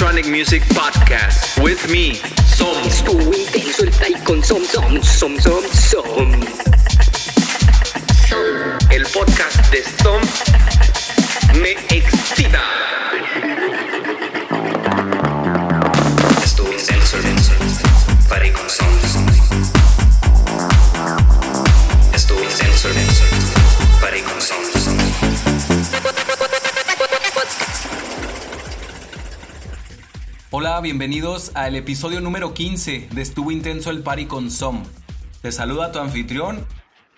Electronic Music Podcast with me, Som. Estuvo intenso el play con som, som, som, som, som. El podcast de Som me excita. Bienvenidos al episodio número 15 de Estuvo Intenso el Party con Som. Te saluda tu anfitrión,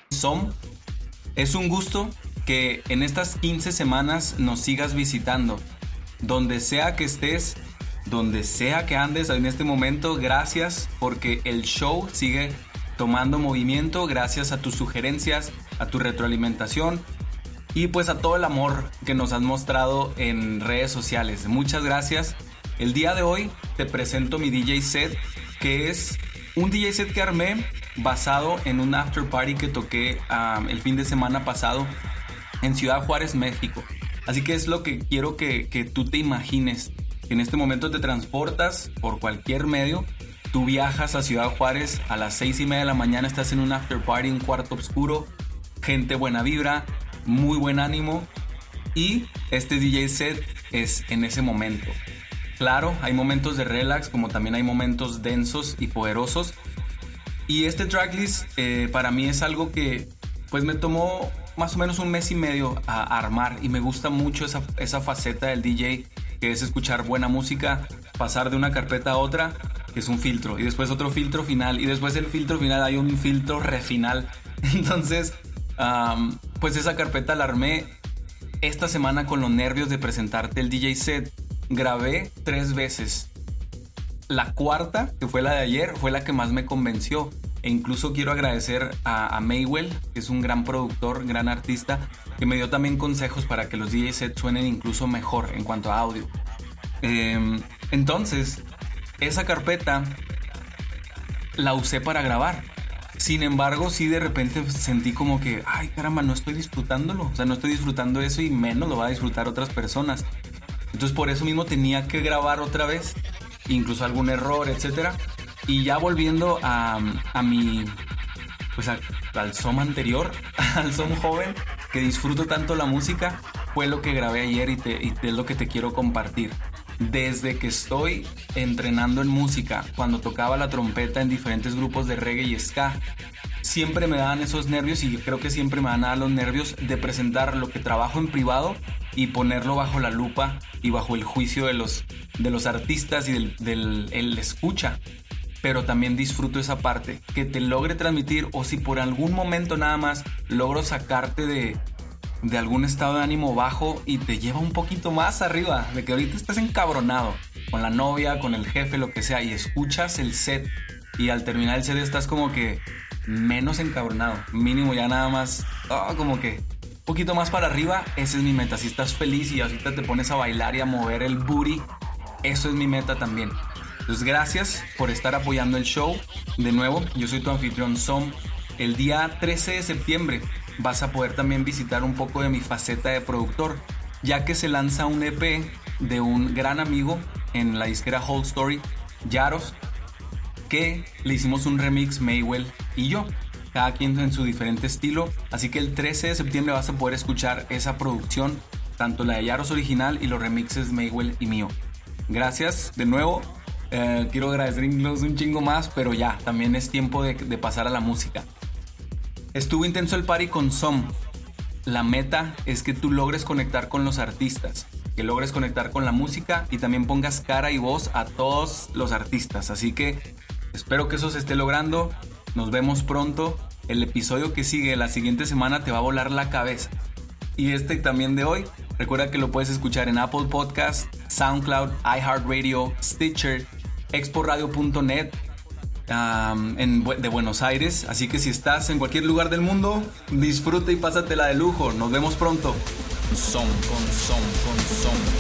Som. Es un gusto que en estas 15 semanas nos sigas visitando. Donde sea que estés, donde sea que andes en este momento, gracias porque el show sigue tomando movimiento gracias a tus sugerencias, a tu retroalimentación y pues a todo el amor que nos has mostrado en redes sociales. Muchas gracias. El día de hoy te presento mi DJ set, que es un DJ set que armé basado en un after party que toqué um, el fin de semana pasado en Ciudad Juárez, México. Así que es lo que quiero que, que tú te imagines. En este momento te transportas por cualquier medio. Tú viajas a Ciudad Juárez a las seis y media de la mañana, estás en un after party, un cuarto oscuro, gente buena vibra, muy buen ánimo. Y este DJ set es en ese momento. Claro, hay momentos de relax como también hay momentos densos y poderosos. Y este tracklist eh, para mí es algo que pues me tomó más o menos un mes y medio a armar y me gusta mucho esa, esa faceta del DJ que es escuchar buena música, pasar de una carpeta a otra, que es un filtro, y después otro filtro final, y después del filtro final hay un filtro refinal. Entonces, pues esa carpeta la armé esta semana con los nervios de presentarte el DJ set grabé tres veces. La cuarta, que fue la de ayer, fue la que más me convenció. E incluso quiero agradecer a, Maywell, que es un gran productor, gran artista, que me dio también consejos para que los DJ sets suenen incluso mejor en cuanto a audio. Eh, entonces, esa carpeta la usé para grabar. Sin embargo, sí de repente sentí como que, ay caramba, no estoy disfrutándolo. O sea, no estoy disfrutando eso y menos lo va a disfrutar otras personas. Entonces por eso mismo tenía que grabar otra vez, incluso algún error, etcétera. Y ya volviendo a, a mi, pues al som anterior, al som joven, que disfruto tanto la música, fue lo que grabé ayer y, te, y es lo que te quiero compartir. Desde que estoy entrenando en música, cuando tocaba la trompeta en diferentes grupos de reggae y ska, siempre me daban esos nervios y creo que siempre me van a dar los nervios de presentar lo que trabajo en privado y ponerlo bajo la lupa y bajo el juicio de los, de los artistas y del, del el escucha. Pero también disfruto esa parte, que te logre transmitir o si por algún momento nada más logro sacarte de, de algún estado de ánimo bajo y te lleva un poquito más arriba, de que ahorita estás encabronado con la novia, con el jefe, lo que sea, y escuchas el set y al terminar el set estás como que menos encabronado, mínimo ya nada más, oh, como que poquito más para arriba, esa es mi meta. Si estás feliz y ahorita te pones a bailar y a mover el booty, eso es mi meta también. Entonces, gracias por estar apoyando el show. De nuevo, yo soy tu anfitrión Som. El día 13 de septiembre vas a poder también visitar un poco de mi faceta de productor, ya que se lanza un EP de un gran amigo en la disquera Whole Story, Yaros, que le hicimos un remix Maywell y yo cada quien en su diferente estilo. Así que el 13 de septiembre vas a poder escuchar esa producción, tanto la de Yaros original y los remixes Maywell y mío. Gracias de nuevo. Eh, quiero agradecer incluso un chingo más, pero ya, también es tiempo de, de pasar a la música. Estuvo intenso el party con Som. La meta es que tú logres conectar con los artistas, que logres conectar con la música y también pongas cara y voz a todos los artistas. Así que espero que eso se esté logrando. Nos vemos pronto. El episodio que sigue la siguiente semana te va a volar la cabeza. Y este también de hoy, recuerda que lo puedes escuchar en Apple Podcast, SoundCloud, iHeartRadio, Stitcher, exporadio.net de Buenos Aires. Así que si estás en cualquier lugar del mundo, disfruta y pásatela de lujo. Nos vemos pronto. Son, son, son,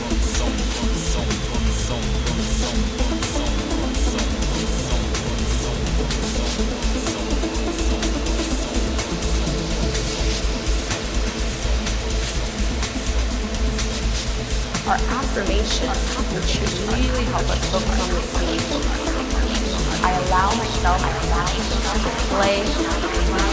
Our affirmation, which really help us focus on the scene. I allow myself to play.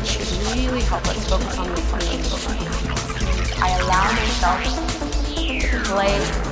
Which really help us focus on the scene. I allow myself to play